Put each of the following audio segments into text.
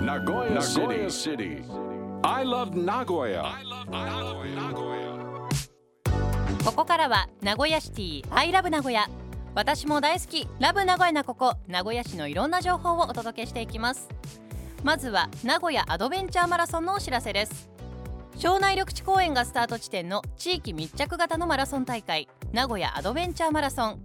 Nagoya City. I love Nagoya. ここからは名古屋シティ。I love 名古屋私も大好き。ラブ名古屋なここ。名古屋市のいろんな情報をお届けしていきます。まずは名古屋アドベンチャーマラソンのお知らせです。庄内緑地公園がスタート地点の地域密着型のマラソン大会。名古屋アドベンチャーマラソン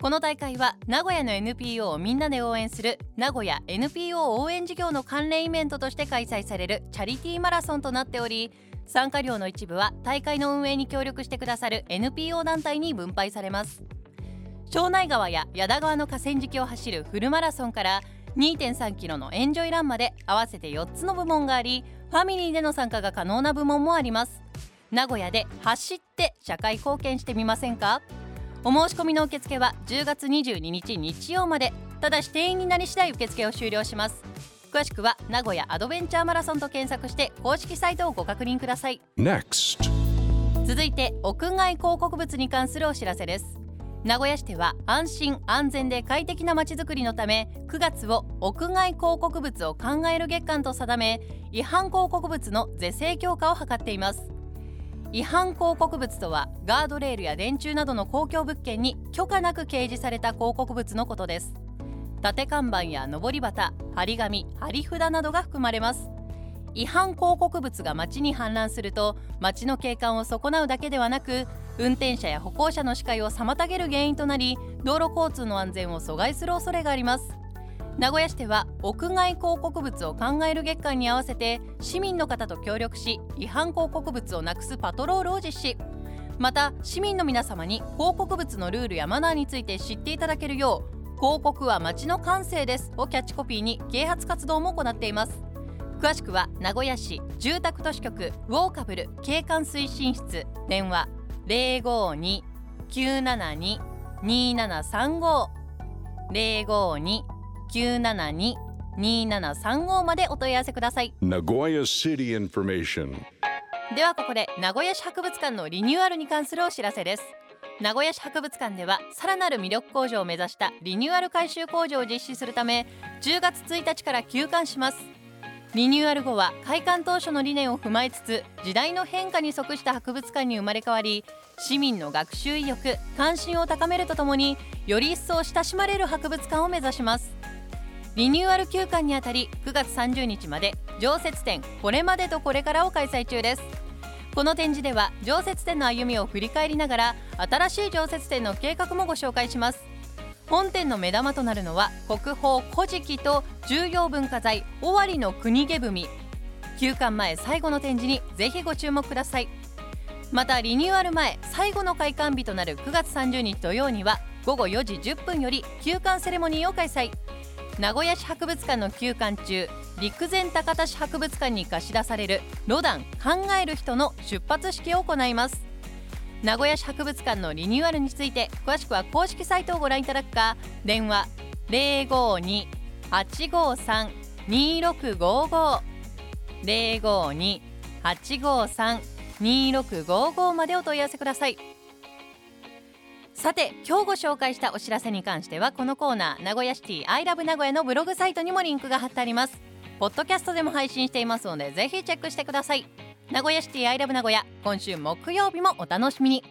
この大会は名古屋の NPO をみんなで応援する名古屋 NPO 応援事業の関連イベントとして開催されるチャリティーマラソンとなっており参加料の一部は大会の運営に協力してくださる NPO 団体に分配されます。庄内川や矢田川の河川敷を走るフルマラソンから2.3キロのエンジョイランまで合わせて4つの部門がありファミリーでの参加が可能な部門もあります。名古屋で走って社会貢献してみませんか？お申し込みの受付は10月22日日曜まで。ただし定員になり次第受付を終了します。詳しくは名古屋アドベンチャーマラソンと検索して公式サイトをご確認ください。Next. 続いて屋外広告物に関するお知らせです。名古屋市では安心安全で快適なまちづくりのため9月を屋外広告物を考える月間と定め違反広告物の是正強化を図っています違反広告物とはガードレールや電柱などの公共物件に許可なく掲示された広告物のことです。縦看板や上り旗張り紙張り札などが含まれます。違反広告物が街に氾濫すると街の景観を損なうだけではなく運転者や歩行者の視界を妨げる原因となり道路交通の安全を阻害する恐れがあります。名古屋市では屋外広告物を考える月間に合わせて市民の方と協力し違反広告物をなくすパトロールを実施。また市民の皆様に広告物のルールやマナーについて知っていただけるよう広告は街の感性ですをキャッチコピーに啓発活動も行っています。詳しくは名古屋市住宅都市局ウォーカブル景観推進室電話052-972-2735 052-972-2735までお問い合わせください。Nagoya City information. ではここで名古屋市博物館のリニューアルに関するお知らせです。名古屋市博物館ではさらなる魅力向上を目指したリニューアル改修工事を実施するため10月1日から休館します。リニューアル後は開館当初の理念を踏まえつつ時代の変化に即した博物館に生まれ変わり市民の学習意欲関心を高めるとともにより一層親しまれる博物館を目指しますリニューアル休館にあたり9月30日まで常設展これまでとこれからを開催中です。この展示では常設展の歩みを振り返りながら新しい常設展の計画もご紹介します。本展の目玉となるのは国宝古事記と重要文化財尾張の国毛踏休館前最後の展示にぜひご注目ください。またリニューアル前最後の開館日となる9月30日土曜には午後4時10分より休館セレモニーを開催。名古屋市博物館の休館中陸前高田市博物館に貸し出されるロダン考える人の出発式を行います。名古屋市博物館のリニューアルについて詳しくは公式サイトをご覧いただくか電話052-853-2655 052-853-2655までお問い合わせください。さて今日ご紹介したお知らせに関してはこのコーナー名古屋シティアイラブ名古屋のブログサイトにもリンクが貼ってあります。ポッドキャストでも配信していますのでぜひチェックしてください。名古屋シティアイラブ名古屋今週木曜日もお楽しみに。